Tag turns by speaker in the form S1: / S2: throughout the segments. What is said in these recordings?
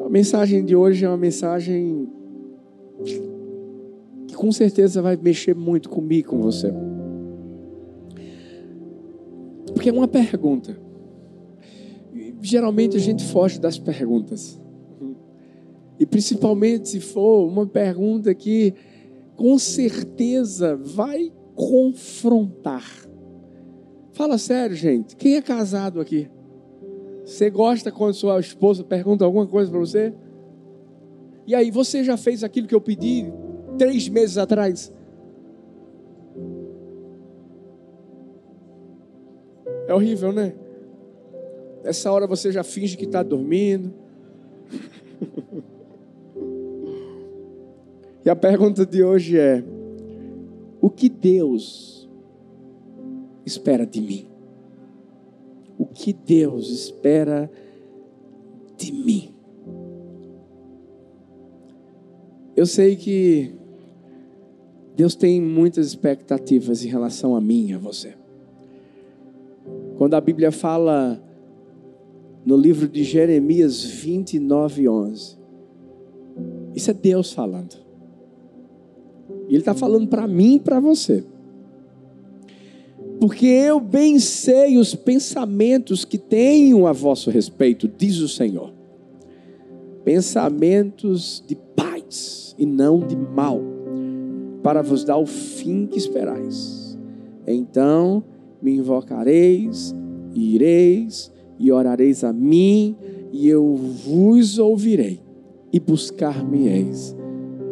S1: A mensagem de hoje é uma mensagem que com certeza vai mexer muito comigo, com você. Porque é uma pergunta. Geralmente a gente foge das perguntas. E principalmente se for uma pergunta que com certeza vai confrontar. Fala sério, gente. Quem é casado aqui? Você gosta quando sua esposa pergunta alguma coisa para você? E aí, você já fez aquilo que eu pedi três meses atrás? É horrível, né? Essa hora você já finge que está dormindo. e a pergunta de hoje é: o que Deus espera de mim? O que Deus espera de mim? Eu sei que Deus tem muitas expectativas em relação a mim e a você. Quando a Bíblia fala no livro de Jeremias 29, 11, isso é Deus falando. E Ele está falando para mim e para você. Porque eu bem sei os pensamentos que tenho a vosso respeito, diz o Senhor. Pensamentos de paz e não de mal, para vos dar o fim que esperais. Então me invocareis, e ireis, e orareis a mim, e eu vos ouvirei, e buscar-me-eis,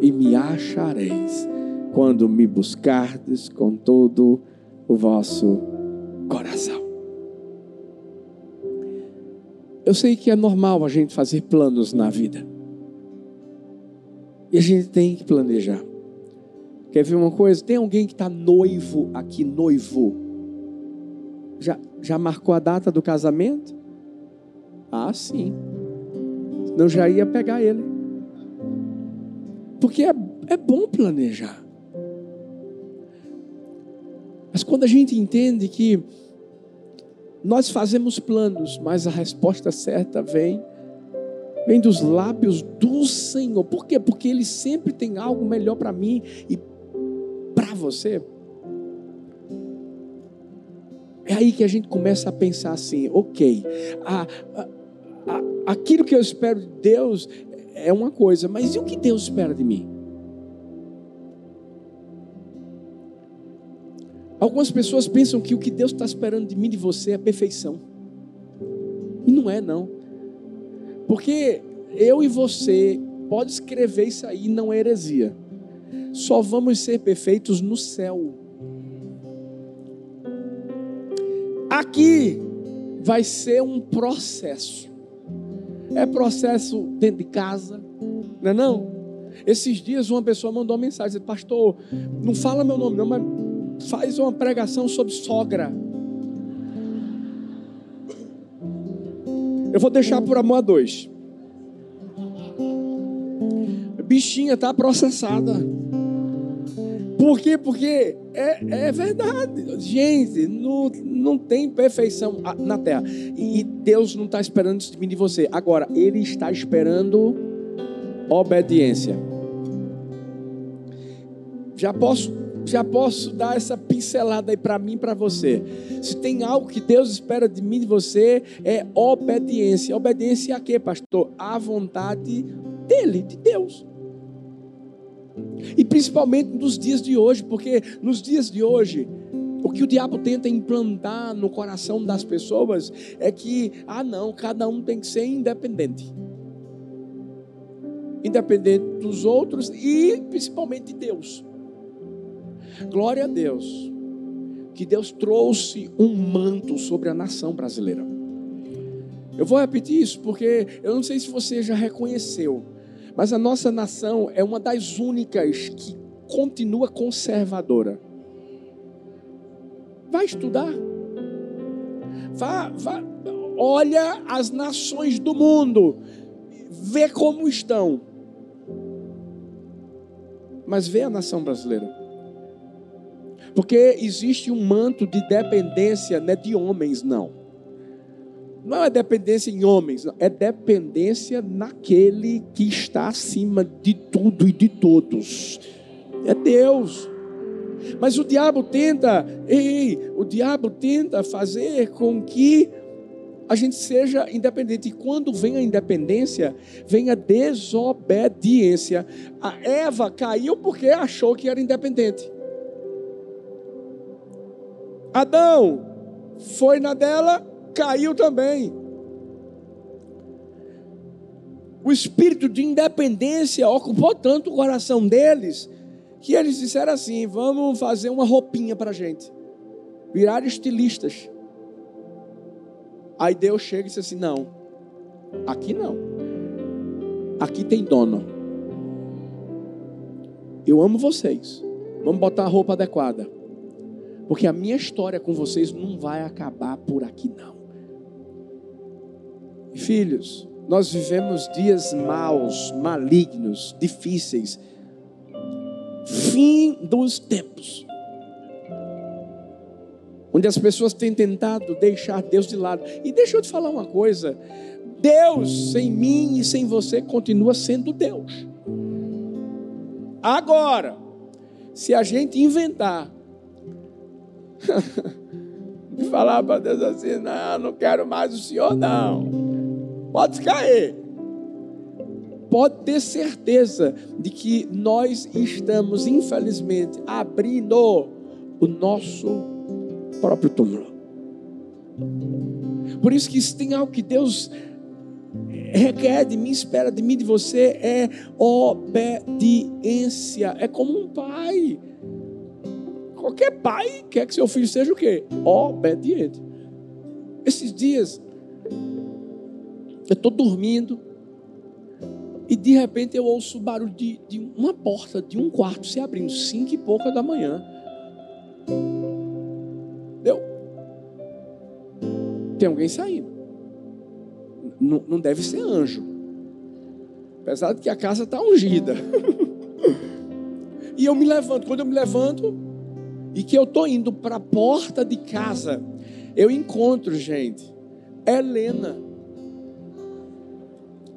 S1: e me achareis, quando me buscardes com todo o vosso coração. Eu sei que é normal a gente fazer planos na vida. E a gente tem que planejar. Quer ver uma coisa? Tem alguém que está noivo aqui, noivo? Já, já marcou a data do casamento? Ah, sim. Não já ia pegar ele. Porque é, é bom planejar. Mas quando a gente entende que nós fazemos planos, mas a resposta certa vem vem dos lábios do Senhor. Por quê? Porque ele sempre tem algo melhor para mim e para você. É aí que a gente começa a pensar assim, ok, a, a, a, aquilo que eu espero de Deus é uma coisa, mas e o que Deus espera de mim? Algumas pessoas pensam que o que Deus está esperando de mim e de você é perfeição. E não é, não. Porque eu e você pode escrever isso aí, não é heresia. Só vamos ser perfeitos no céu. Aqui vai ser um processo. É processo dentro de casa, não é não? Esses dias uma pessoa mandou uma mensagem, pastor, não fala meu nome não, mas faz uma pregação sobre sogra. Eu vou deixar por amor a dois. Bichinha está processada. Por quê? Porque é, é verdade. Gente, não, não tem perfeição na terra. E Deus não está esperando isso de mim de você. Agora, Ele está esperando obediência. Já posso já posso dar essa pincelada aí para mim e para você. Se tem algo que Deus espera de mim e de você, é obediência. Obediência a quê, pastor? À vontade dele, de Deus. E principalmente nos dias de hoje, porque nos dias de hoje, o que o diabo tenta implantar no coração das pessoas é que, ah, não, cada um tem que ser independente. Independente dos outros e principalmente de Deus. Glória a Deus, que Deus trouxe um manto sobre a nação brasileira. Eu vou repetir isso porque eu não sei se você já reconheceu, mas a nossa nação é uma das únicas que continua conservadora. Vai estudar. Vá, vá, olha as nações do mundo, vê como estão. Mas vê a nação brasileira. Porque existe um manto de dependência, não é de homens, não. Não é dependência em homens, não. é dependência naquele que está acima de tudo e de todos. É Deus. Mas o diabo tenta, ei, o diabo tenta fazer com que a gente seja independente. E quando vem a independência, vem a desobediência. A Eva caiu porque achou que era independente. Adão foi na dela, caiu também. O espírito de independência ocupou tanto o coração deles que eles disseram assim: vamos fazer uma roupinha para gente. Viraram estilistas. Aí Deus chega e diz assim: não, aqui não. Aqui tem dono. Eu amo vocês. Vamos botar a roupa adequada. Porque a minha história com vocês não vai acabar por aqui, não. Filhos, nós vivemos dias maus, malignos, difíceis. Fim dos tempos. Onde as pessoas têm tentado deixar Deus de lado. E deixa eu te falar uma coisa: Deus sem mim e sem você continua sendo Deus. Agora, se a gente inventar falar para Deus assim: não, não quero mais o Senhor, não. Pode cair. Pode ter certeza de que nós estamos, infelizmente, abrindo o nosso próprio túmulo. Por isso que se tem algo que Deus requer de mim, espera de mim, de você, é obediência. É como um pai Qualquer pai quer que seu filho seja o quê? Obediente. Esses dias, eu estou dormindo e de repente eu ouço o barulho de, de uma porta de um quarto se abrindo, cinco e pouca da manhã. Deu? Tem alguém saindo. Não, não deve ser anjo. Apesar de que a casa está ungida. e eu me levanto. Quando eu me levanto, e que eu estou indo para a porta de casa, eu encontro, gente, Helena,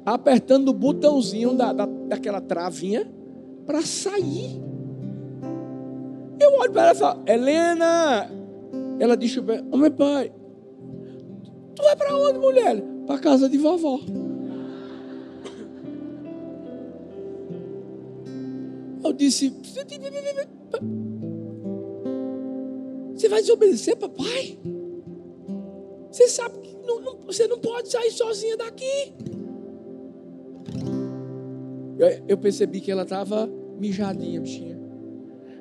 S1: apertando o botãozinho da, da, daquela travinha para sair. Eu olho para ela e falo, Helena, ela disse, oh, meu pai, tu vai para onde, mulher? Para casa de vovó. Eu disse, você vai desobedecer, papai? Você sabe que não, não, você não pode sair sozinha daqui. Eu, eu percebi que ela estava mijadinha, bichinha.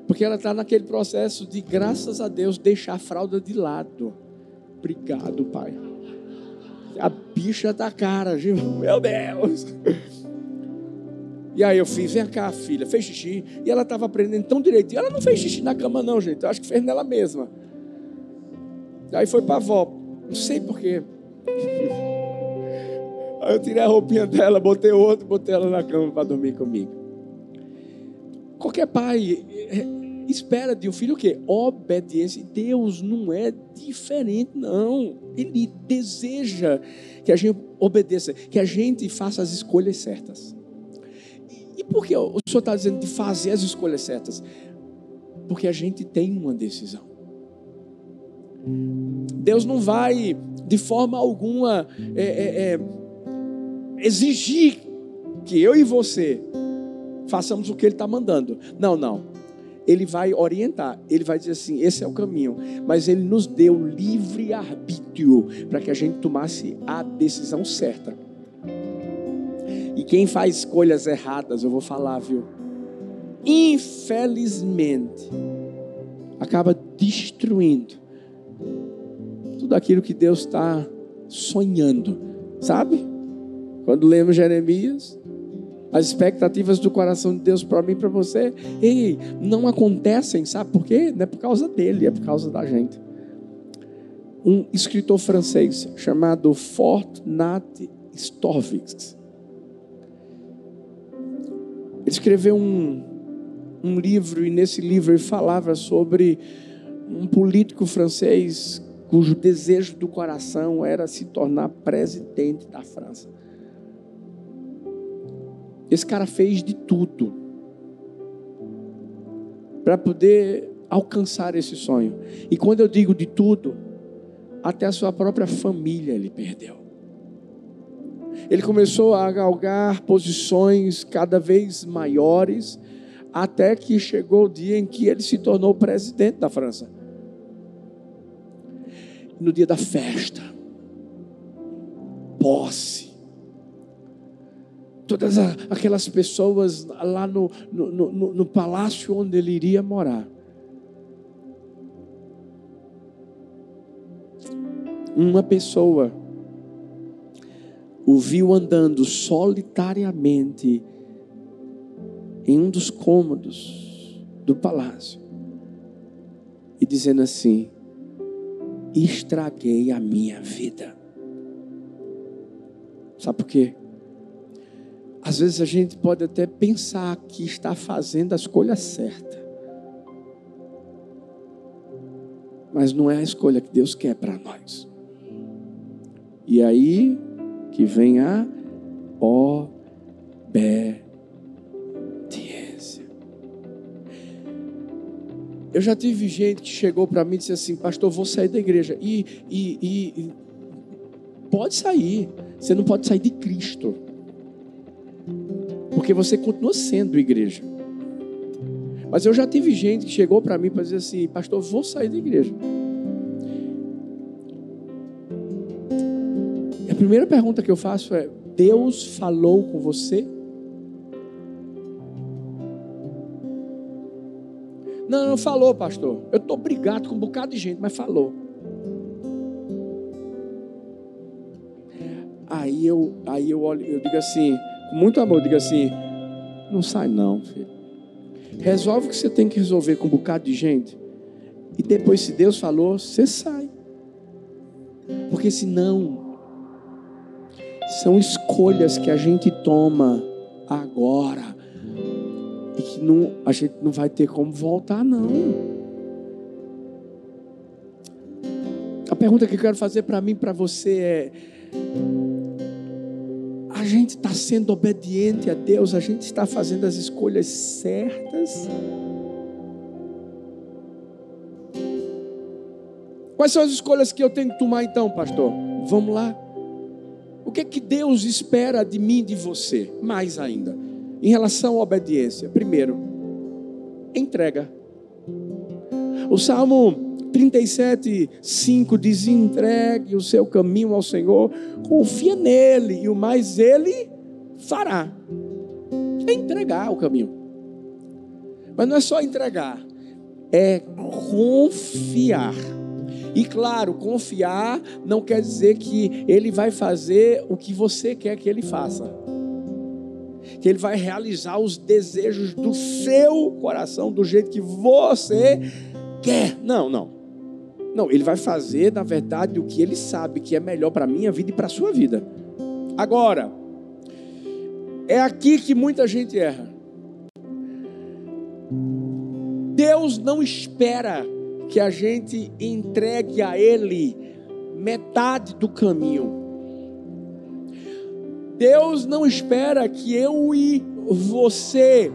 S1: Porque ela está naquele processo de, graças a Deus, deixar a fralda de lado. Obrigado, pai. A bicha tá cara? Meu Deus. E aí eu fiz, vem cá, filha, fez xixi. E ela estava aprendendo tão direitinho. Ela não fez xixi na cama, não, gente. Eu acho que fez nela mesma. Aí foi para a avó. Não sei porquê. Aí eu tirei a roupinha dela, botei outro, botei ela na cama para dormir comigo. Qualquer pai é, espera de um filho o quê? Obediência. Deus não é diferente, não. Ele deseja que a gente obedeça, que a gente faça as escolhas certas. Por que o Senhor está dizendo de fazer as escolhas certas? Porque a gente tem uma decisão. Deus não vai, de forma alguma, é, é, é, exigir que eu e você façamos o que Ele está mandando. Não, não. Ele vai orientar, ele vai dizer assim: esse é o caminho. Mas ele nos deu livre arbítrio para que a gente tomasse a decisão certa. Quem faz escolhas erradas, eu vou falar, viu? Infelizmente, acaba destruindo tudo aquilo que Deus está sonhando, sabe? Quando lemos Jeremias, as expectativas do coração de Deus para mim e para você, ei, não acontecem, sabe por quê? Não é por causa dele, é por causa da gente. Um escritor francês chamado Fortnat Storvix, escreveu um, um livro, e nesse livro ele falava sobre um político francês cujo desejo do coração era se tornar presidente da França. Esse cara fez de tudo para poder alcançar esse sonho. E quando eu digo de tudo, até a sua própria família ele perdeu. Ele começou a galgar posições cada vez maiores, até que chegou o dia em que ele se tornou presidente da França. No dia da festa, posse, todas aquelas pessoas lá no, no, no, no palácio onde ele iria morar. Uma pessoa o viu andando solitariamente em um dos cômodos do palácio e dizendo assim: estraguei a minha vida. Sabe por quê? Às vezes a gente pode até pensar que está fazendo a escolha certa. Mas não é a escolha que Deus quer para nós. E aí que vem a obediência. Eu já tive gente que chegou para mim e disse assim, pastor, vou sair da igreja. E, e, e, pode sair, você não pode sair de Cristo. Porque você continua sendo igreja. Mas eu já tive gente que chegou para mim para dizer assim, pastor, vou sair da igreja. Primeira pergunta que eu faço é: Deus falou com você? Não, não falou, pastor. Eu estou brigado com um bocado de gente, mas falou. Aí eu, aí eu olho, eu digo assim, com muito amor, eu digo assim: não sai não, filho. Resolve o que você tem que resolver com um bocado de gente. E depois, se Deus falou, você sai. Porque senão são escolhas que a gente toma agora e que não, a gente não vai ter como voltar, não. A pergunta que eu quero fazer para mim, para você é: a gente está sendo obediente a Deus? A gente está fazendo as escolhas certas? Quais são as escolhas que eu tenho que tomar então, pastor? Vamos lá. O que é que Deus espera de mim e de você? Mais ainda, em relação à obediência. Primeiro, entrega. O Salmo 37, 5 diz: entregue o seu caminho ao Senhor, confia nele, e o mais ele fará. É entregar o caminho. Mas não é só entregar, é confiar. E claro, confiar não quer dizer que ele vai fazer o que você quer que ele faça. Que ele vai realizar os desejos do seu coração do jeito que você quer. Não, não. Não, ele vai fazer, na verdade, o que ele sabe que é melhor para a minha vida e para a sua vida. Agora, é aqui que muita gente erra. Deus não espera que a gente entregue a Ele metade do caminho. Deus não espera que eu e você,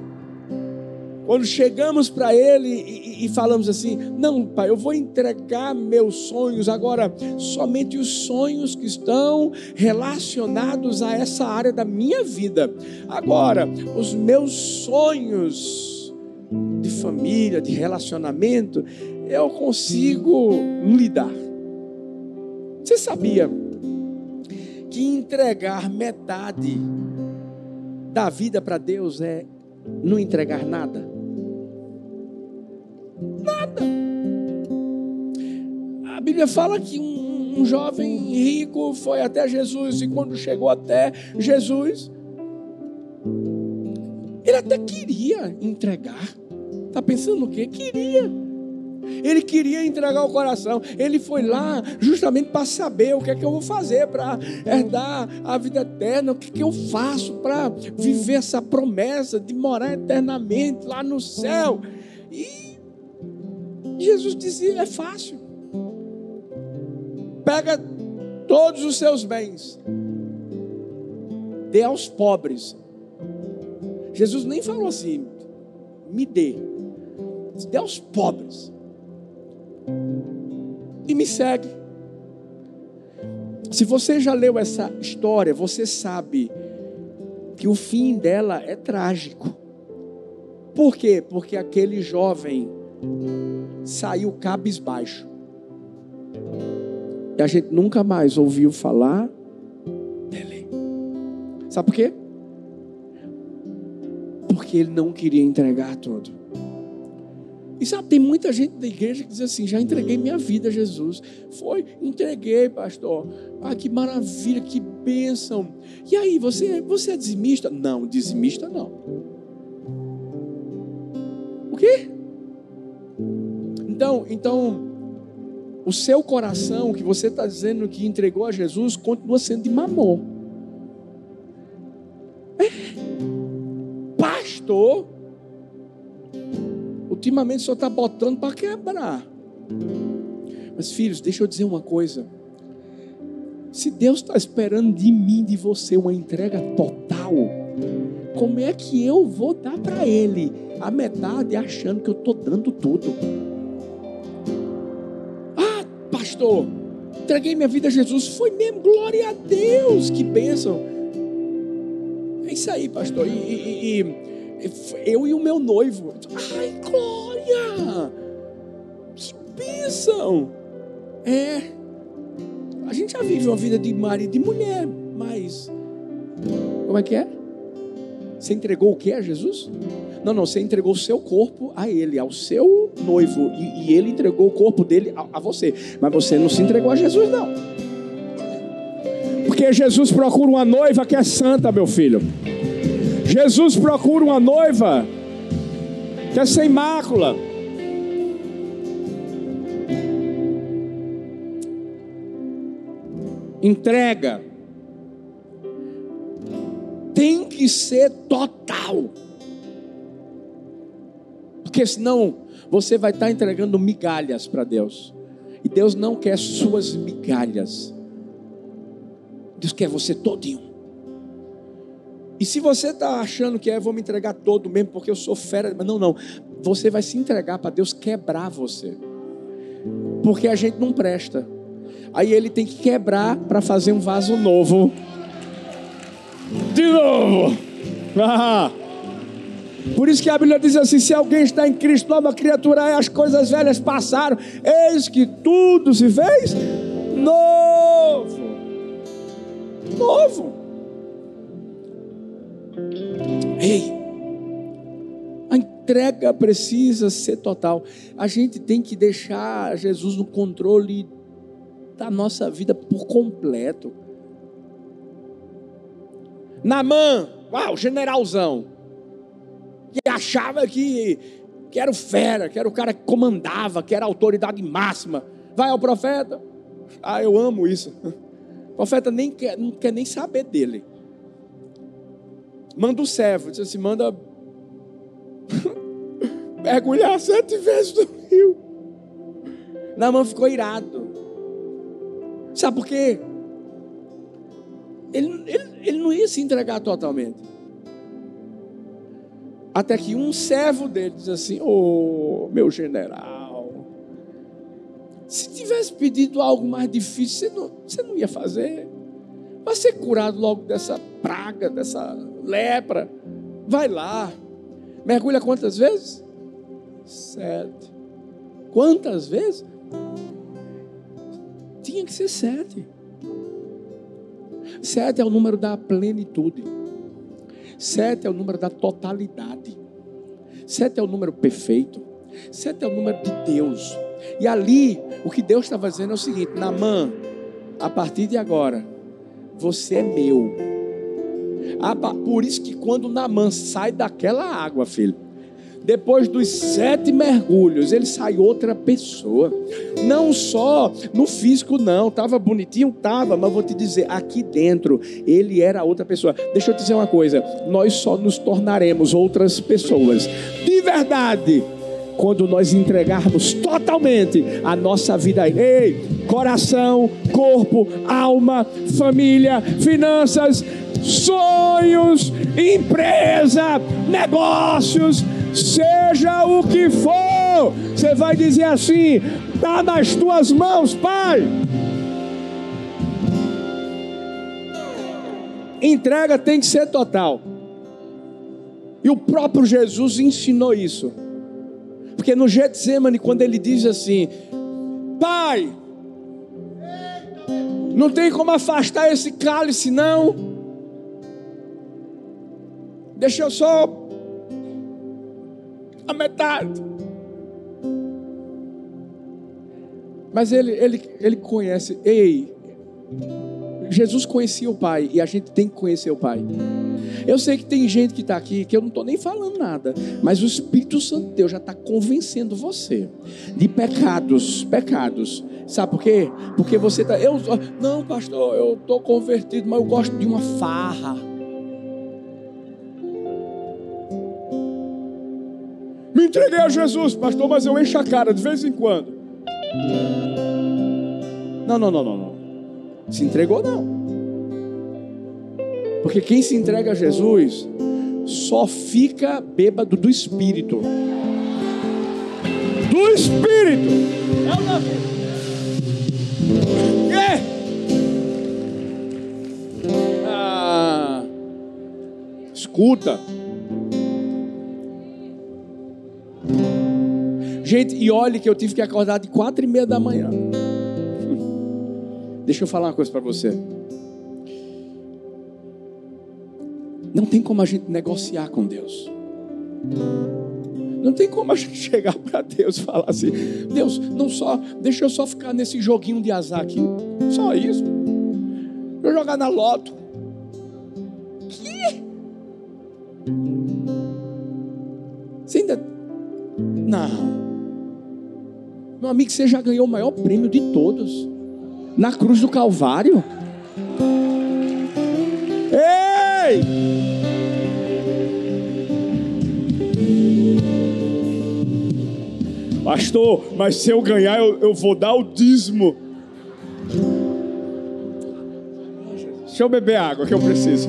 S1: quando chegamos para Ele e, e, falamos assim: Não, Pai, eu vou entregar meus sonhos, agora, somente os sonhos que estão relacionados a essa área da minha vida. Agora, os meus sonhos de família, de relacionamento, eu consigo lidar. Você sabia que entregar metade da vida para Deus é não entregar nada? Nada. A Bíblia fala que um, um jovem rico foi até Jesus e quando chegou até Jesus, ele até queria entregar. Está pensando o quê? Queria. Ele queria entregar o coração. Ele foi lá justamente para saber o que é que eu vou fazer para herdar a vida eterna, o que, é que eu faço para viver essa promessa de morar eternamente lá no céu. E Jesus dizia: é fácil. pega todos os seus bens, dê aos pobres. Jesus nem falou assim, me dê, dê aos pobres e me segue. Se você já leu essa história, você sabe que o fim dela é trágico. Por quê? Porque aquele jovem saiu cabisbaixo. E a gente nunca mais ouviu falar dele. Sabe por quê? Porque ele não queria entregar tudo. E sabe, tem muita gente da igreja que diz assim: já entreguei minha vida a Jesus. Foi, entreguei, pastor. Ah, que maravilha, que bênção. E aí, você, você é dizimista? Não, dizimista não. O quê? Então, então, o seu coração, que você está dizendo que entregou a Jesus, continua sendo de mamor. É. Pastor, ultimamente só está botando para quebrar. Mas, filhos, deixa eu dizer uma coisa. Se Deus está esperando de mim, de você, uma entrega total, como é que eu vou dar para Ele a metade achando que eu estou dando tudo? Ah, pastor, entreguei minha vida a Jesus, foi mesmo, glória a Deus, que bênção. É isso aí, pastor. E, e, e eu e o meu noivo, ai, glória, que bênção. É. A gente já vive uma vida de marido e de mulher, mas como é que é? Você entregou o que a Jesus? Não, não, você entregou o seu corpo a ele, ao seu noivo, e, e ele entregou o corpo dele a, a você, mas você não se entregou a Jesus, não. Porque Jesus procura uma noiva que é santa, meu filho. Jesus procura uma noiva que é sem mácula. entrega tem que ser total. Porque senão você vai estar entregando migalhas para Deus. E Deus não quer suas migalhas. Deus quer você todinho. E se você está achando que é, vou me entregar todo mesmo porque eu sou fera, não, não. Você vai se entregar para Deus quebrar você. Porque a gente não presta. Aí ele tem que quebrar para fazer um vaso novo. De novo. Ah. Por isso que a Bíblia diz assim: se alguém está em Cristo, nova criatura é, as coisas velhas passaram, eis que tudo se fez novo. Novo. Ei, a entrega precisa ser total. A gente tem que deixar Jesus no controle da nossa vida por completo. Namã, uau, generalzão, que achava que, que era o fera, que era o cara que comandava, que era a autoridade máxima. Vai ao profeta. Ah, eu amo isso. O profeta nem quer, não quer nem saber dele. Manda o servo, diz assim: manda mergulhar sete vezes no rio. Namã ficou irado. Sabe por quê? Ele, ele, ele não ia se entregar totalmente. Até que um servo dele diz assim: Ô oh, meu general, se tivesse pedido algo mais difícil, você não, você não ia fazer. Vai ser curado logo dessa praga, dessa lepra. Vai lá. Mergulha quantas vezes? Sete. Quantas vezes? Tinha que ser sete. Sete é o número da plenitude. Sete é o número da totalidade. Sete é o número perfeito. Sete é o número de Deus. E ali, o que Deus estava dizendo é o seguinte: Namã, a partir de agora, você é meu. Ah, por isso que quando Namã sai daquela água, filho, depois dos sete mergulhos, ele sai outra pessoa. Não só no físico, não. Tava bonitinho, tava, mas vou te dizer, aqui dentro, ele era outra pessoa. Deixa eu te dizer uma coisa: nós só nos tornaremos outras pessoas. De verdade quando nós entregarmos totalmente a nossa vida. Ei, coração, corpo, alma, família, finanças, sonhos, empresa, negócios, seja o que for, você vai dizer assim: está nas tuas mãos, Pai. Entrega tem que ser total. E o próprio Jesus ensinou isso. Porque no Getsemane, quando ele diz assim: Pai, não tem como afastar esse cálice, não. Deixa eu só a metade. Mas ele, ele, ele conhece, ei, Jesus conhecia o Pai e a gente tem que conhecer o Pai. Eu sei que tem gente que está aqui que eu não estou nem falando nada, mas o Espírito Santo de Deus já está convencendo você de pecados, pecados. Sabe por quê? Porque você está. Eu, não, pastor, eu estou convertido, mas eu gosto de uma farra. Me entreguei a Jesus, pastor, mas eu encho a cara de vez em quando. Não, não, não, não, não. Se entregou, não. Porque quem se entrega a Jesus só fica bêbado do Espírito. Do Espírito. É. Ah, escuta. Gente, e olhe que eu tive que acordar de quatro e meia da manhã. Deixa eu falar uma coisa para você. Não tem como a gente negociar com Deus. Não tem como a gente chegar para Deus e falar assim: Deus, não só, deixa eu só ficar nesse joguinho de azar aqui. Só isso. Eu jogar na loto. Que? Você ainda. Não. Meu amigo, você já ganhou o maior prêmio de todos. Na cruz do Calvário. Ei! Pastor, mas se eu ganhar, eu, eu vou dar o dízimo. Deixa eu beber água que eu preciso.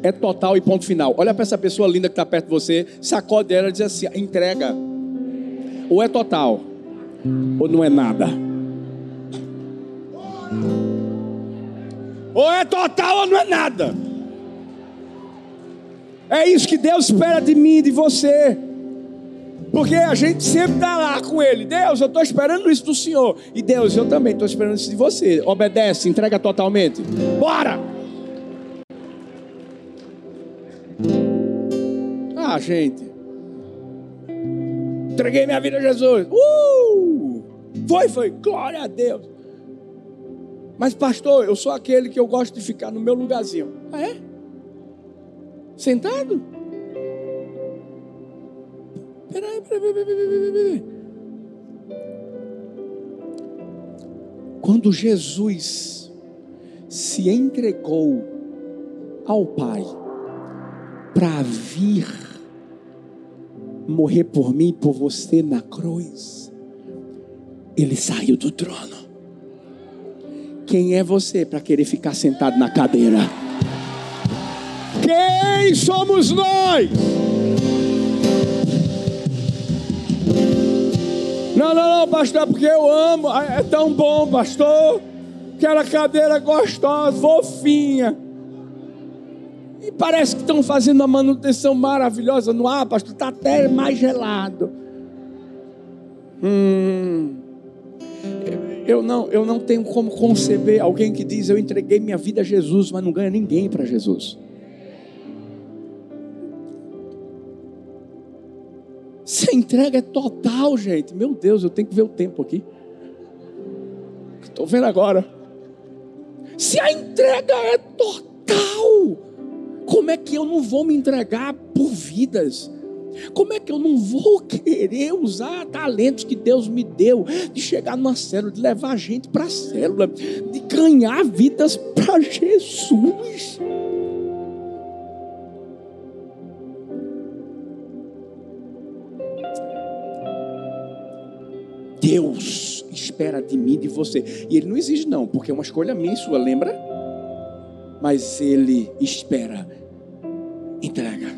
S1: É total e ponto final. Olha para essa pessoa linda que está perto de você, sacode ela e diz assim: entrega. Ou é total, ou não é nada. Ou é total ou não é nada. É isso que Deus espera de mim e de você. Porque a gente sempre está lá com Ele. Deus, eu estou esperando isso do Senhor. E Deus, eu também estou esperando isso de você. Obedece, entrega totalmente. Bora! Ah, gente. Entreguei minha vida a Jesus. Uh! Foi, foi. Glória a Deus. Mas, pastor, eu sou aquele que eu gosto de ficar no meu lugarzinho. Ah, é? Sentado? Peraí, peraí, peraí, peraí. Quando Jesus se entregou ao Pai para vir morrer por mim e por você na cruz, ele saiu do trono. Quem é você para querer ficar sentado na cadeira? Quem somos nós? Não, não, não, pastor, porque eu amo. É tão bom, pastor. Aquela cadeira gostosa, fofinha. E parece que estão fazendo uma manutenção maravilhosa no ar, pastor. Está até mais gelado. Hum. Eu não, eu não tenho como conceber alguém que diz eu entreguei minha vida a Jesus, mas não ganha ninguém para Jesus. Se a entrega é total, gente. Meu Deus, eu tenho que ver o tempo aqui. Estou vendo agora. Se a entrega é total, como é que eu não vou me entregar por vidas? Como é que eu não vou querer usar talentos que Deus me deu, de chegar numa célula, de levar gente para a célula, de ganhar vidas para Jesus? Deus espera de mim, de você. E Ele não exige, não, porque é uma escolha minha e sua, lembra? Mas Ele espera entrega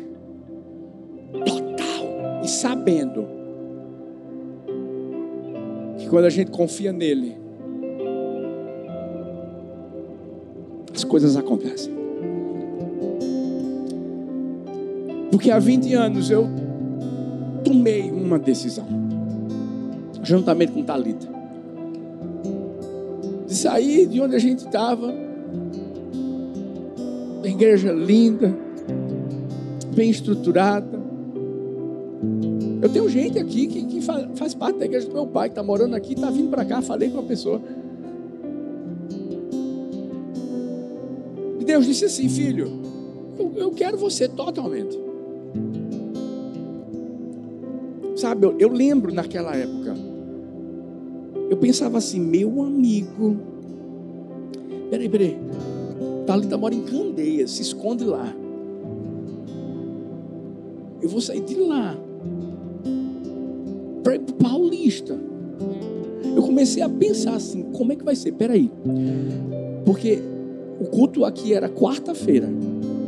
S1: total e sabendo que quando a gente confia nele, as coisas acontecem. Porque há 20 anos eu tomei uma decisão, juntamente com Talita, de sair de onde a gente estava, da igreja linda, bem estruturada. Eu tenho gente aqui que, que faz, faz, parte da igreja do meu pai, que está morando aqui, está vindo para cá, falei com a pessoa. E Deus disse assim, filho, eu, eu quero você totalmente. Sabe, eu, eu lembro naquela época, eu pensava assim, meu amigo, peraí, peraí, Thalita mora em Candeias, se esconde lá. Eu vou sair de lá para Paulista. Eu comecei a pensar assim, como é que vai ser? Peraí, porque o culto aqui era quarta-feira,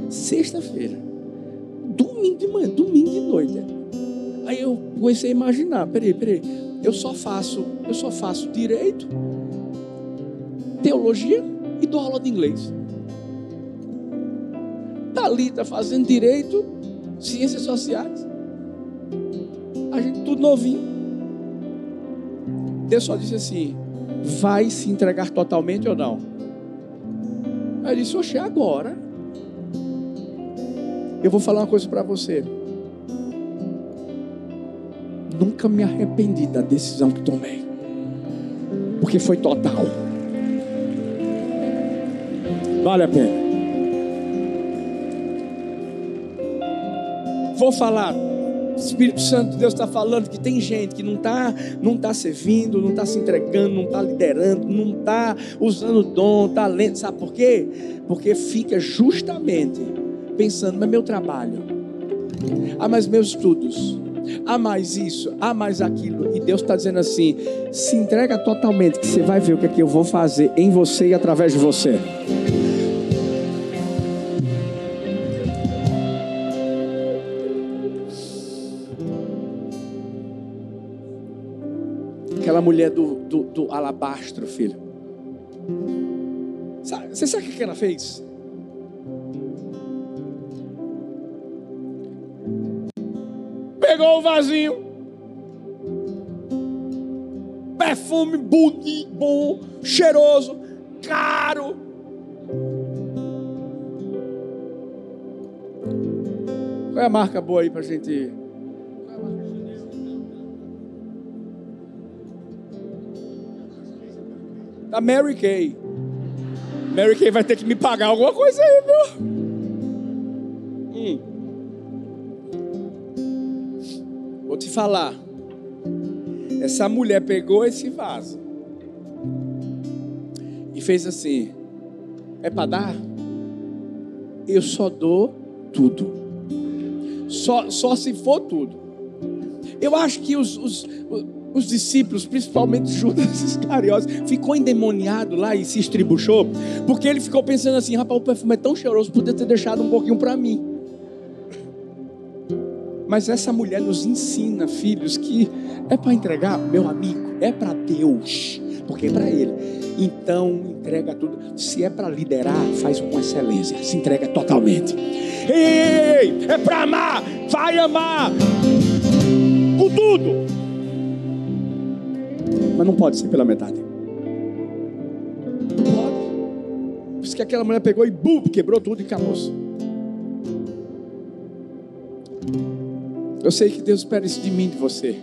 S1: sexta-feira, domingo de manhã, domingo de noite. Aí eu comecei a imaginar, peraí, peraí, eu só faço, eu só faço direito, teologia e dou aula de inglês. Dali está fazendo direito, ciências sociais. A gente tudo novinho. Deus só disse assim: vai se entregar totalmente ou não? Aí eu disse, oxe, agora. Eu vou falar uma coisa para você nunca me arrependi da decisão que tomei, porque foi total. Vale a pena. Vou falar. O Espírito Santo de Deus está falando que tem gente que não está não tá servindo, não está se entregando, não está liderando, não está usando dom, talento. Sabe por quê? Porque fica justamente pensando, mas meu trabalho, ah, mas meus estudos, há mais isso, há mais aquilo. E Deus está dizendo assim: se entrega totalmente, que você vai ver o que é que eu vou fazer em você e através de você. Aquela mulher do, do, do alabastro, filho. Você sabe o que ela fez? O vasinho. Perfume bonito, cheiroso, caro. Qual é a marca boa aí pra gente? Da Mary Kay. Mary Kay vai ter que me pagar alguma coisa aí, viu? Te falar. Essa mulher pegou esse vaso e fez assim: é para dar? Eu só dou tudo. Só, só se for tudo. Eu acho que os, os, os discípulos, principalmente Judas Iscariotes, ficou endemoniado lá e se estribuchou, porque ele ficou pensando assim: rapaz, o perfume é tão cheiroso, podia ter deixado um pouquinho para mim. Mas essa mulher nos ensina, filhos, que é para entregar, meu amigo, é para Deus, porque é para Ele. Então, entrega tudo. Se é para liderar, faz com excelência, se entrega totalmente. Ei, é para amar, vai amar com tudo. Mas não pode ser pela metade. Não pode. Por isso que aquela mulher pegou e bum, quebrou tudo e acabou-se. Eu sei que Deus espera isso de mim, de você.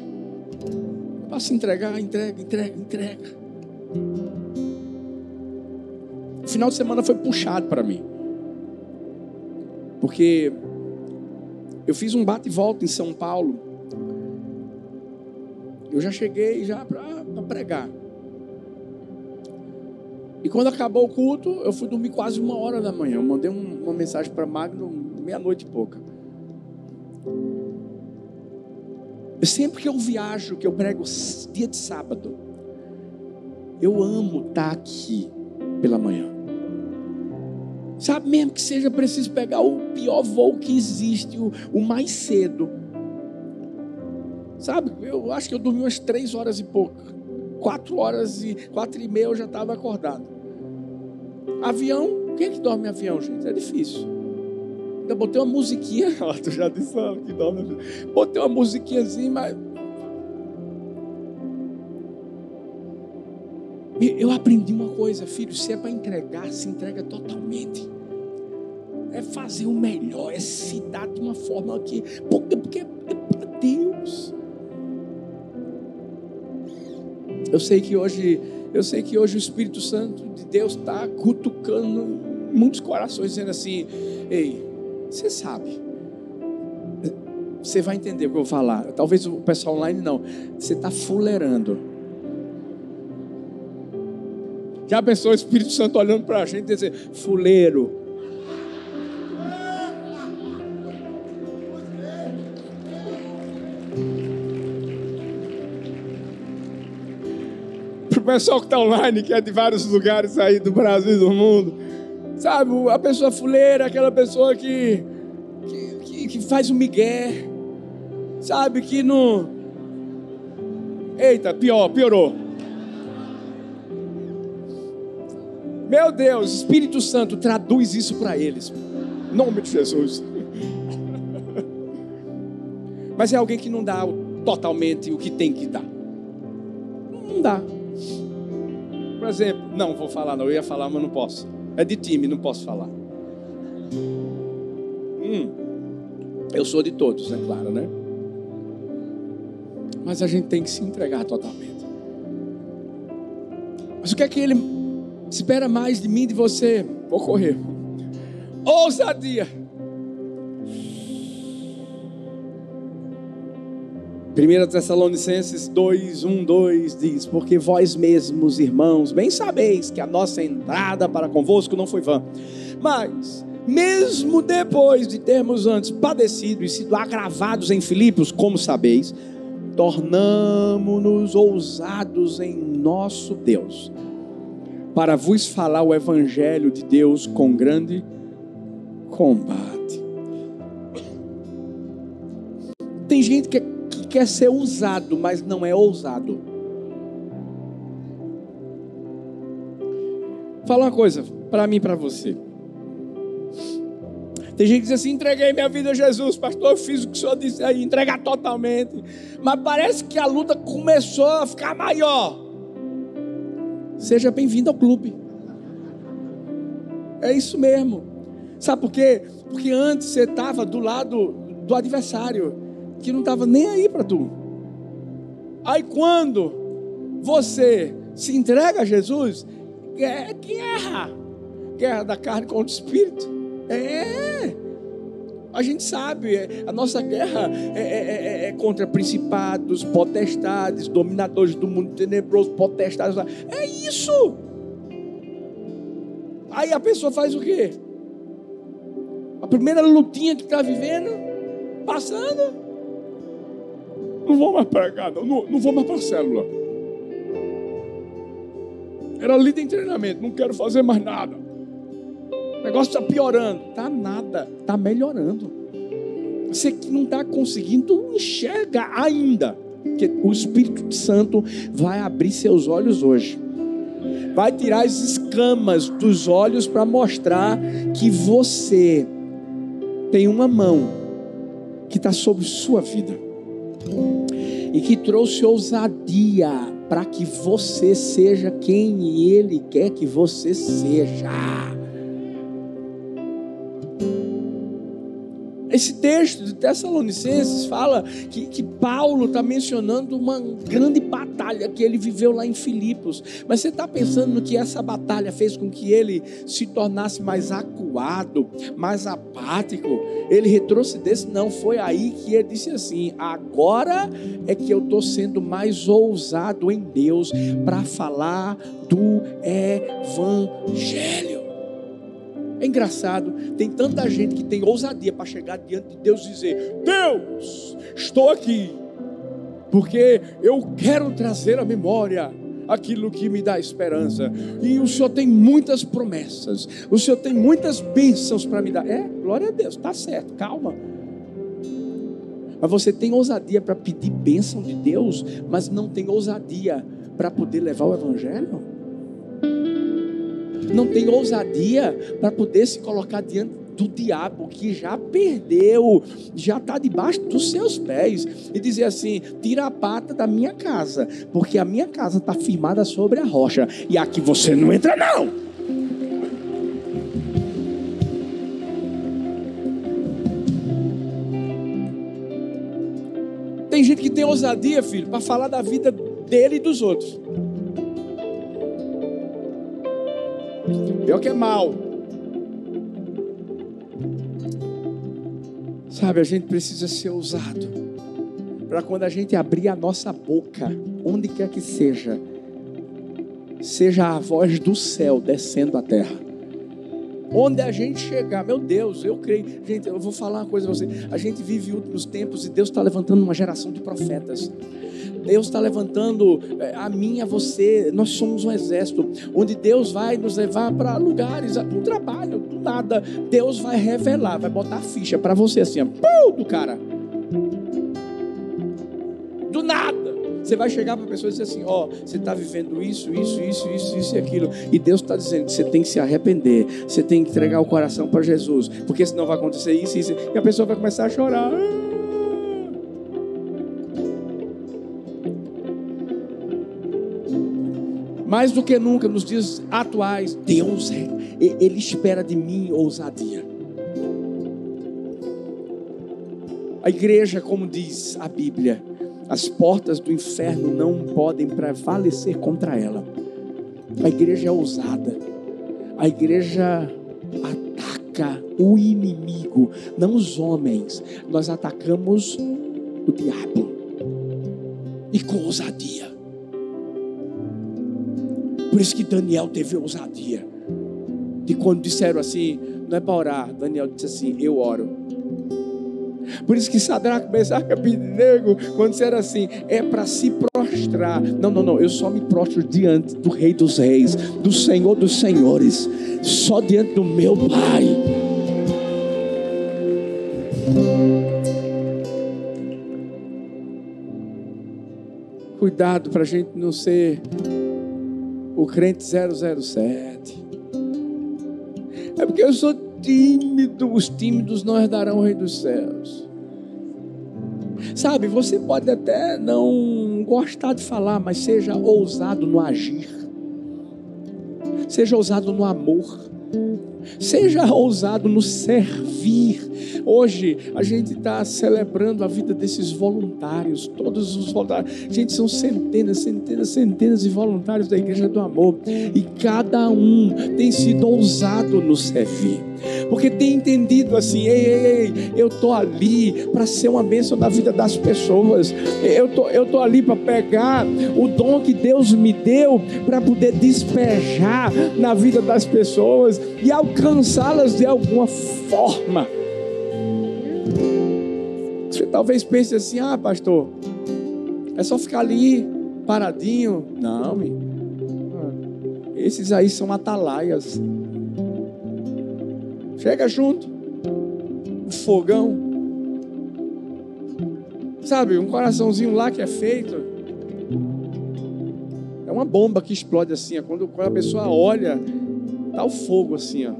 S1: Para se entregar, entrega, entrega, entrega. O final de semana foi puxado para mim. Porque eu fiz um bate e volta em São Paulo. Eu já cheguei já para pregar. E quando acabou o culto, eu fui dormir quase uma hora da manhã. Eu mandei um, uma mensagem para Magno meia-noite e pouca. Sempre que eu viajo, que eu prego dia de sábado, eu amo estar aqui pela manhã. Sabe, mesmo que seja preciso pegar o pior voo que existe, o, o mais cedo. Sabe, eu acho que eu dormi umas três horas e pouco. Quatro horas e quatro e meia eu já estava acordado. Avião, quem é que dorme em avião, gente? É difícil. Ainda botei uma musiquinha, tu já disse que dorme. Botei uma musiquinhazinha, mas Eu aprendi uma coisa, filho: se é para entregar, se entrega totalmente. É fazer o melhor, é se dar de uma forma que. Porque, porque é para Deus. Eu sei que hoje, eu sei que hoje o Espírito Santo de Deus está cutucando muitos corações, dizendo assim: Ei, você sabe. Você vai entender o que eu vou falar. Talvez o pessoal online não. Você está fuleirando. Já pensou o Espírito Santo olhando para a gente e dizer, fuleiro. Para o pessoal que está online, que é de vários lugares aí do Brasil e do mundo. Sabe, a pessoa fuleira, aquela pessoa que, que, que, que faz o migué. Sabe, que não... Eita, pior, piorou. Meu Deus, Espírito Santo, traduz isso para eles. Em nome de Jesus. Mas é alguém que não dá totalmente o que tem que dar. Não dá. Por exemplo, não vou falar, não. Eu ia falar, mas não posso. É de time, não posso falar. Hum, eu sou de todos, é claro, né? Mas a gente tem que se entregar totalmente. Mas o que é que ele espera mais de mim de você. Vou correr. Ousadia. 1 Tessalonicenses 2, 1, 2 diz: Porque vós mesmos, irmãos, bem sabeis que a nossa entrada para convosco não foi vã. Mas, mesmo depois de termos antes padecido e sido agravados em Filipos, como sabeis, tornamo-nos ousados em nosso Deus para vos falar o evangelho de Deus com grande combate. Tem gente que, que quer ser usado, mas não é ousado. Fala uma coisa para mim e para você. Tem gente que diz assim: entreguei minha vida a Jesus, pastor, eu fiz o que o senhor disse aí, entregar totalmente. Mas parece que a luta começou a ficar maior. Seja bem-vindo ao clube. É isso mesmo. Sabe por quê? Porque antes você estava do lado do adversário, que não estava nem aí para tu. Aí quando você se entrega a Jesus, é guerra. Guerra da carne contra o espírito. É. A gente sabe, é, a nossa guerra é, é, é, é, contra principados, potestades, dominadores do mundo tenebroso, potestades. É isso. Aí a pessoa faz o quê? A primeira lutinha que está vivendo, passando. Não vou mais pregar, não, não, não vou mais para a célula. Era líder em treinamento, não quero fazer mais nada. O negócio está piorando. Está nada, está melhorando. Você que não está conseguindo enxergar ainda. Que o Espírito Santo vai abrir seus olhos hoje. Vai tirar as escamas dos olhos para mostrar que você tem uma mão que está sobre sua vida e que trouxe ousadia para que você seja quem Ele quer que você seja. Esse texto de Tessalonicenses fala que, que Paulo está mencionando uma grande batalha que ele viveu lá em Filipos. Mas você está pensando no que essa batalha fez com que ele se tornasse mais acuado, mais apático? Ele retrocedesse? Não, foi aí que ele disse assim: agora é que eu estou sendo mais ousado em Deus para falar do Evangelho. É engraçado, tem tanta gente que tem ousadia para chegar diante de Deus e dizer: Deus, estou aqui, porque eu quero trazer à memória aquilo que me dá esperança. E o Senhor tem muitas promessas, o Senhor tem muitas bênçãos para me dar. É, glória a Deus, está certo, calma. Mas você tem ousadia para pedir bênção de Deus, mas não tem ousadia para poder levar o Evangelho? Não tem ousadia para poder se colocar diante do diabo que já perdeu, já está debaixo dos seus pés, e dizer assim: tira a pata da minha casa, porque a minha casa está firmada sobre a rocha, e aqui você não entra, não. Tem gente que tem ousadia, filho, para falar da vida dele e dos outros. Pior que é mal. Sabe, a gente precisa ser ousado. Para quando a gente abrir a nossa boca, onde quer que seja, seja a voz do céu descendo à terra. Onde a gente chegar, meu Deus, eu creio. Gente, eu vou falar uma coisa para você. A gente vive últimos tempos e Deus está levantando uma geração de profetas. Deus está levantando eh, a mim, a você. Nós somos um exército, onde Deus vai nos levar para lugares, para trabalho, do nada. Deus vai revelar, vai botar a ficha para você assim, ó, do cara. Do nada. Você vai chegar para a pessoa e dizer assim: Ó, oh, você está vivendo isso, isso, isso, isso, isso e aquilo. E Deus está dizendo que você tem que se arrepender. Você tem que entregar o coração para Jesus. Porque senão vai acontecer isso, isso. E a pessoa vai começar a chorar. Mais do que nunca nos dias atuais, Deus, é, Ele espera de mim ousadia. A igreja, como diz a Bíblia, as portas do inferno não podem prevalecer contra ela. A igreja é ousada. A igreja ataca o inimigo, não os homens. Nós atacamos o diabo. E com ousadia. Por isso que Daniel teve ousadia. De quando disseram assim, não é para orar, Daniel disse assim: Eu oro por isso que Sadraque, Mesaque, Abednego, quando disseram assim, é para se prostrar. Não, não, não, eu só me prostro diante do Rei dos Reis, do Senhor dos Senhores, só diante do meu Pai. Cuidado para a gente não ser o crente 007. É porque eu sou tímido, os tímidos não herdarão o Rei dos Céus. Sabe, você pode até não gostar de falar, mas seja ousado no agir, seja ousado no amor, seja ousado no servir. Hoje a gente está celebrando a vida desses voluntários, todos os voluntários. Gente, são centenas, centenas, centenas de voluntários da Igreja do Amor. E cada um tem sido ousado no servir. Porque tem entendido assim, ei, ei, ei eu estou ali para ser uma bênção na vida das pessoas. Eu tô, eu tô ali para pegar o dom que Deus me deu para poder despejar na vida das pessoas e alcançá-las de alguma forma. Você talvez pense assim: ah, pastor, é só ficar ali paradinho. Não, esses aí são atalaias. Chega junto, um fogão, sabe, um coraçãozinho lá que é feito. É uma bomba que explode assim, ó. Quando, quando a pessoa olha, tá o fogo assim, ó.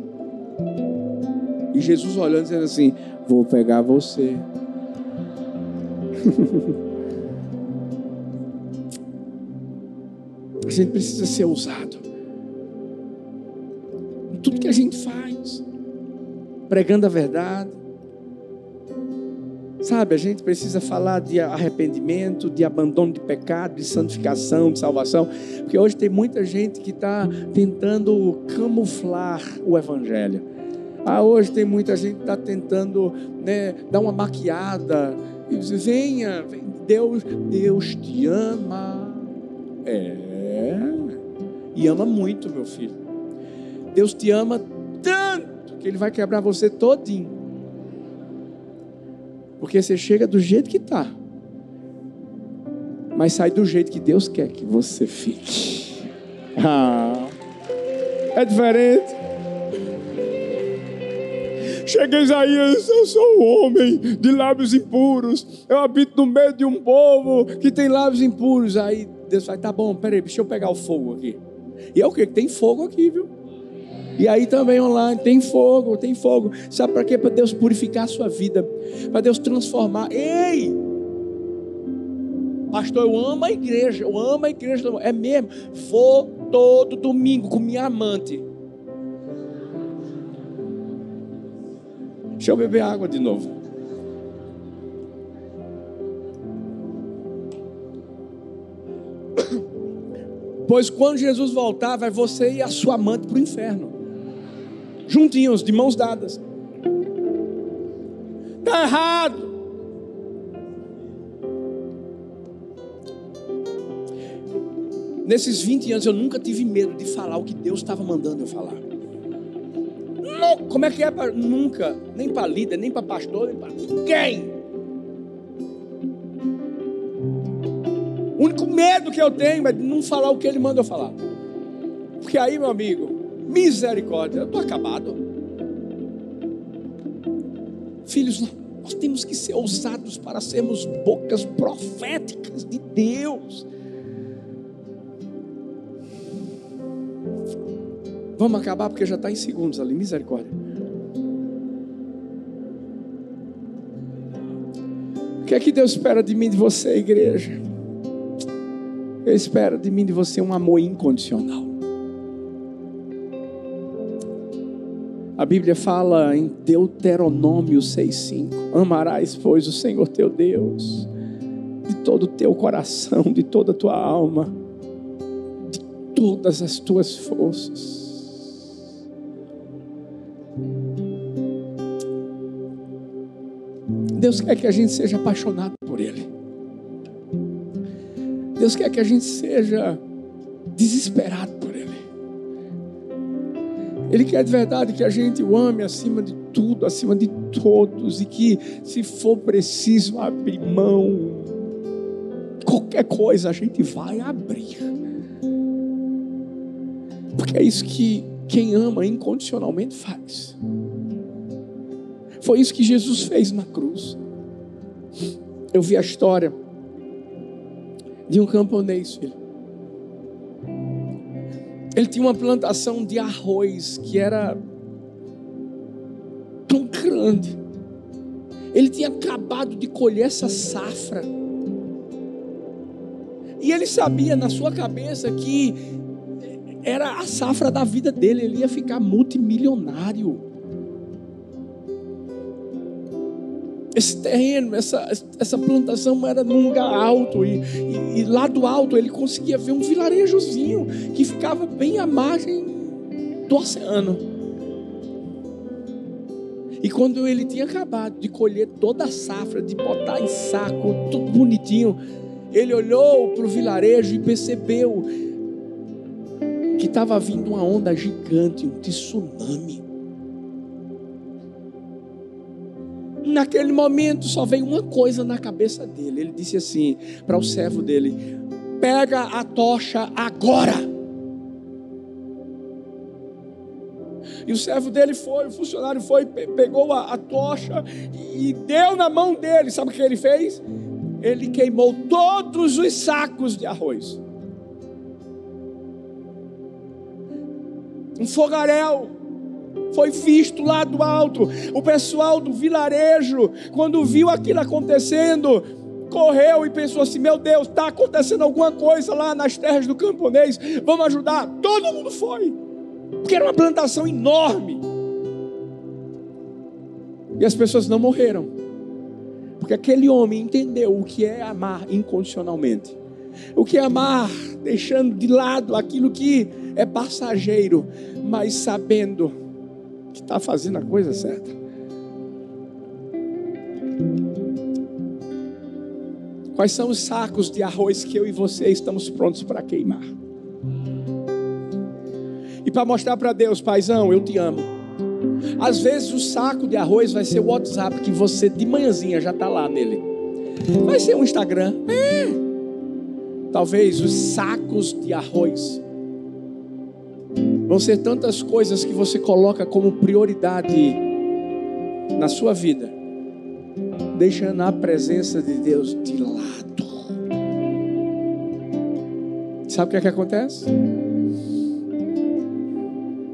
S1: E Jesus olhando dizendo assim: Vou pegar você. a gente precisa ser ousado. Em tudo que a gente faz. Pregando a verdade. Sabe, a gente precisa falar de arrependimento, de abandono de pecado, de santificação, de salvação, porque hoje tem muita gente que está tentando camuflar o Evangelho. Ah, hoje tem muita gente que está tentando né, dar uma maquiada, e diz: venha, Deus, Deus te ama. É, e ama muito, meu filho. Deus te ama tanto que Ele vai quebrar você todinho. Porque você chega do jeito que está. mas sai do jeito que Deus quer que você fique. Ah, é diferente. Chega Isaías, eu sou um homem de lábios impuros. Eu habito no meio de um povo que tem lábios impuros. Aí Deus vai, tá bom, peraí, deixa eu pegar o fogo aqui. E é o que? Tem fogo aqui, viu? E aí também online tem fogo, tem fogo. Sabe para quê? Para Deus purificar a sua vida, para Deus transformar. Ei! Pastor, eu amo a igreja, eu amo a igreja, é mesmo. Vou todo domingo com minha amante. Deixa eu beber água de novo. Pois quando Jesus voltar, vai você e a sua amante para o inferno. Juntinhos, de mãos dadas. Está errado. Nesses 20 anos eu nunca tive medo de falar o que Deus estava mandando eu falar. Como é que é para nunca, nem para líder, nem para pastor, nem para ninguém. O único medo que eu tenho é de não falar o que ele manda eu falar. Porque aí, meu amigo, misericórdia, eu estou acabado. Filhos, nós temos que ser ousados para sermos bocas proféticas de Deus. Vamos acabar porque já está em segundos ali, misericórdia. O que é que Deus espera de mim, de você, igreja? Ele espera de mim, de você, um amor incondicional. A Bíblia fala em Deuteronômio 6,5: Amarás, pois, o Senhor teu Deus, de todo o teu coração, de toda a tua alma, de todas as tuas forças. Deus quer que a gente seja apaixonado por Ele. Deus quer que a gente seja desesperado por Ele. Ele quer de verdade que a gente o ame acima de tudo, acima de todos, e que, se for preciso abrir mão, qualquer coisa a gente vai abrir. Porque é isso que quem ama incondicionalmente faz. Foi isso que Jesus fez na cruz. Eu vi a história de um camponês, filho. Ele tinha uma plantação de arroz que era tão grande. Ele tinha acabado de colher essa safra. E ele sabia na sua cabeça que era a safra da vida dele, ele ia ficar multimilionário. Esse terreno, essa, essa plantação era num lugar alto, e, e, e, lá do alto ele conseguia ver um vilarejozinho que ficava bem à margem do oceano. E quando ele tinha acabado de colher toda a safra, de botar em saco, tudo bonitinho, ele olhou para o vilarejo e percebeu que estava vindo uma onda gigante, um tsunami. Naquele momento só veio uma coisa na cabeça dele. Ele disse assim para o servo dele: Pega a tocha agora. E o servo dele foi, o funcionário foi, pegou a, a tocha e deu na mão dele. Sabe o que ele fez? Ele queimou todos os sacos de arroz. Um fogaréu foi visto lá do alto. O pessoal do vilarejo, quando viu aquilo acontecendo, correu e pensou assim: Meu Deus, está acontecendo alguma coisa lá nas terras do camponês, vamos ajudar. Todo mundo foi, porque era uma plantação enorme. E as pessoas não morreram, porque aquele homem entendeu o que é amar incondicionalmente. O que é amar, deixando de lado aquilo que é passageiro, mas sabendo que está fazendo a coisa certa. Quais são os sacos de arroz que eu e você estamos prontos para queimar? E para mostrar para Deus, paizão, eu te amo. Às vezes o saco de arroz vai ser o WhatsApp que você de manhãzinha já está lá nele. Vai ser um Instagram. É. talvez os sacos de arroz. Vão ser tantas coisas que você coloca como prioridade na sua vida, deixando a presença de Deus de lado. Sabe o que é que acontece?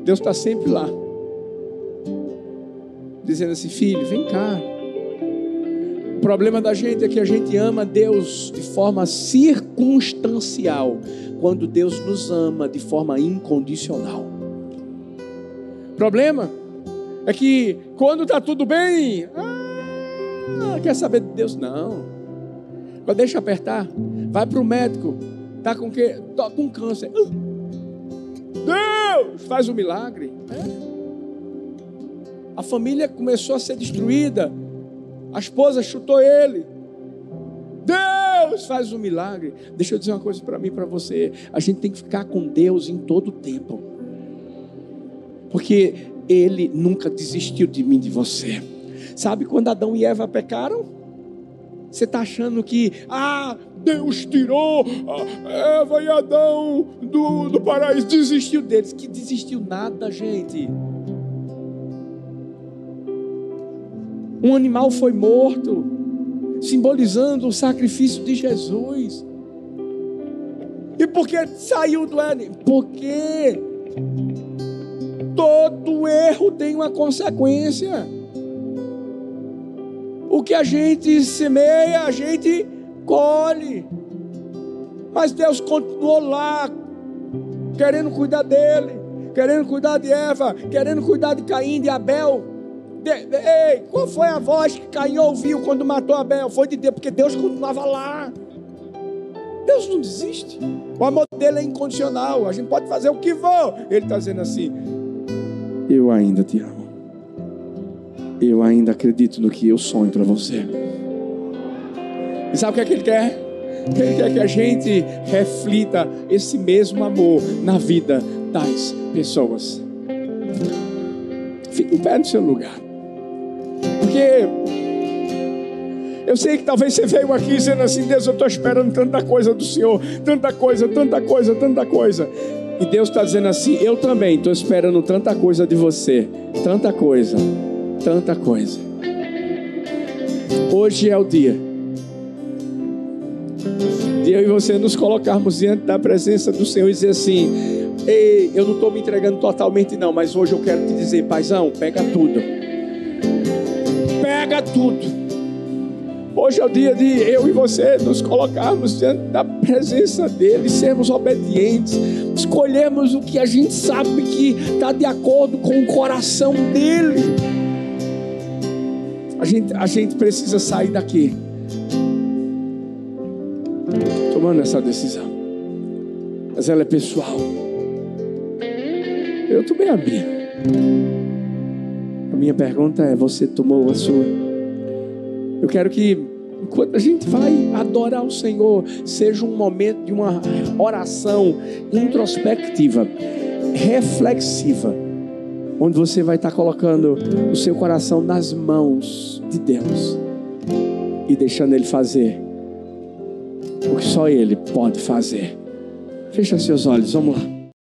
S1: Deus está sempre lá, dizendo assim: filho, vem cá. O problema da gente é que a gente ama Deus de forma circunstancial, quando Deus nos ama de forma incondicional. Problema é que quando está tudo bem, ah, quer saber de Deus? Não. Quando deixa apertar, vai para o médico, tá com que? Tá com câncer. Deus faz um milagre. É. A família começou a ser destruída. A esposa chutou ele. Deus faz um milagre. Deixa eu dizer uma coisa para mim, para você. A gente tem que ficar com Deus em todo o tempo. Porque Ele nunca desistiu de mim, de você. Sabe quando Adão e Eva pecaram? Você está achando que, ah, Deus tirou Eva e Adão do, do paraíso, desistiu deles. Que desistiu nada, gente. Um animal foi morto, simbolizando o sacrifício de Jesus. E por que saiu do Éden? Porque todo erro tem uma consequência. O que a gente semeia, a gente colhe. Mas Deus continuou lá, querendo cuidar dele, querendo cuidar de Eva, querendo cuidar de Caim, de Abel. De, de, ei, qual foi a voz que Caim ouviu quando matou Abel? Foi de Deus, porque Deus continuava lá. Deus não desiste. O amor dele é incondicional. A gente pode fazer o que for. Ele está dizendo assim: Eu ainda te amo eu ainda acredito no que eu sonho para você. E sabe o que, é que ele quer? Ele quer que a gente reflita esse mesmo amor na vida das pessoas. Fique em pé no seu lugar. Porque eu sei que talvez você veio aqui dizendo assim: Deus, eu estou esperando tanta coisa do Senhor, tanta coisa, tanta coisa, tanta coisa. E Deus está dizendo assim: Eu também estou esperando tanta coisa de você, tanta coisa tanta coisa. Hoje é o dia de eu e você nos colocarmos diante da presença do Senhor e dizer assim: Ei, eu não estou me entregando totalmente, não, mas hoje eu quero te dizer, paizão, pega tudo. Pega tudo. Hoje é o dia de eu e você nos colocarmos diante da presença dele, sermos obedientes, escolhermos o que a gente sabe que está de acordo com o coração dele. A gente, a gente precisa sair daqui tomando essa decisão. Mas ela é pessoal. Eu tomei a minha. A minha pergunta é: você tomou a sua? Eu quero que, enquanto a gente vai adorar o Senhor, seja um momento de uma oração introspectiva, reflexiva onde você vai estar colocando o seu coração nas mãos de Deus e deixando Ele fazer o que só Ele pode fazer. Fecha seus olhos, vamos lá.